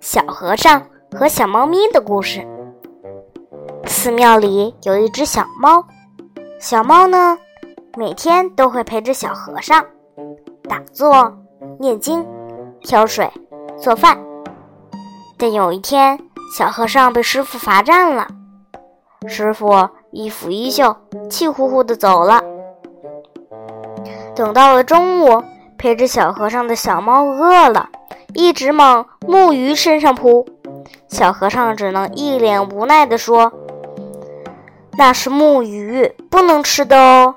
小和尚和小猫咪的故事。寺庙里有一只小猫，小猫呢，每天都会陪着小和尚打坐、念经、挑水、做饭。但有一天，小和尚被师傅罚站了，师傅一拂衣袖，气呼呼的走了。等到了中午，陪着小和尚的小猫饿了。一直往木鱼身上扑，小和尚只能一脸无奈地说：“那是木鱼，不能吃的哦。”